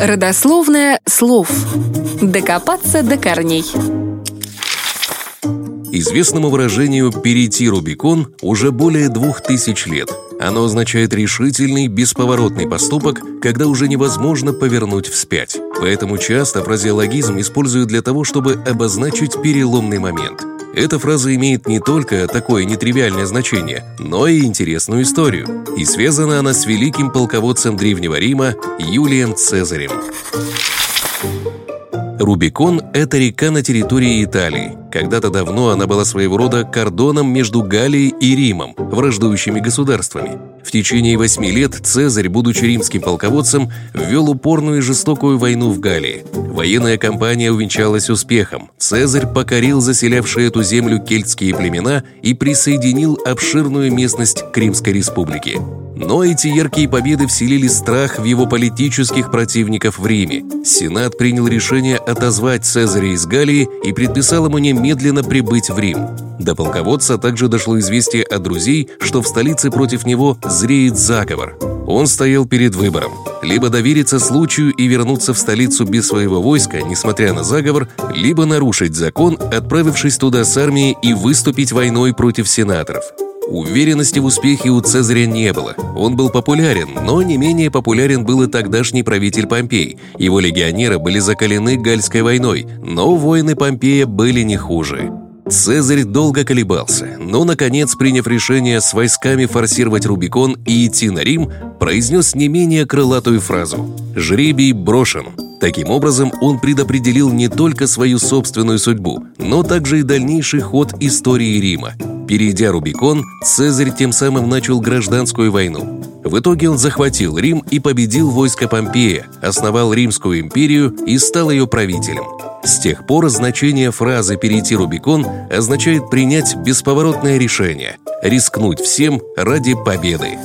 Родословное слов. Докопаться до корней. Известному выражению «перейти Рубикон» уже более двух тысяч лет. Оно означает решительный, бесповоротный поступок, когда уже невозможно повернуть вспять. Поэтому часто фразеологизм используют для того, чтобы обозначить переломный момент. Эта фраза имеет не только такое нетривиальное значение, но и интересную историю. И связана она с великим полководцем Древнего Рима Юлием Цезарем. Рубикон – это река на территории Италии. Когда-то давно она была своего рода кордоном между Галией и Римом, враждующими государствами. В течение восьми лет Цезарь, будучи римским полководцем, ввел упорную и жестокую войну в Галлии. Военная кампания увенчалась успехом. Цезарь покорил заселявшие эту землю кельтские племена и присоединил обширную местность к Римской республике. Но эти яркие победы вселили страх в его политических противников в Риме. Сенат принял решение отозвать Цезаря из Галлии и предписал ему немедленно прибыть в Рим. До полководца также дошло известие от друзей, что в столице против него зреет заговор. Он стоял перед выбором. Либо довериться случаю и вернуться в столицу без своего войска, несмотря на заговор, либо нарушить закон, отправившись туда с армией и выступить войной против сенаторов. Уверенности в успехе у Цезаря не было. Он был популярен, но не менее популярен был и тогдашний правитель Помпей. Его легионеры были закалены Гальской войной, но воины Помпея были не хуже. Цезарь долго колебался, но, наконец, приняв решение с войсками форсировать Рубикон и идти на Рим, произнес не менее крылатую фразу «Жребий брошен». Таким образом, он предопределил не только свою собственную судьбу, но также и дальнейший ход истории Рима. Перейдя Рубикон, Цезарь тем самым начал гражданскую войну. В итоге он захватил Рим и победил войско Помпея, основал Римскую империю и стал ее правителем. С тех пор значение фразы «перейти Рубикон» означает принять бесповоротное решение – рискнуть всем ради победы.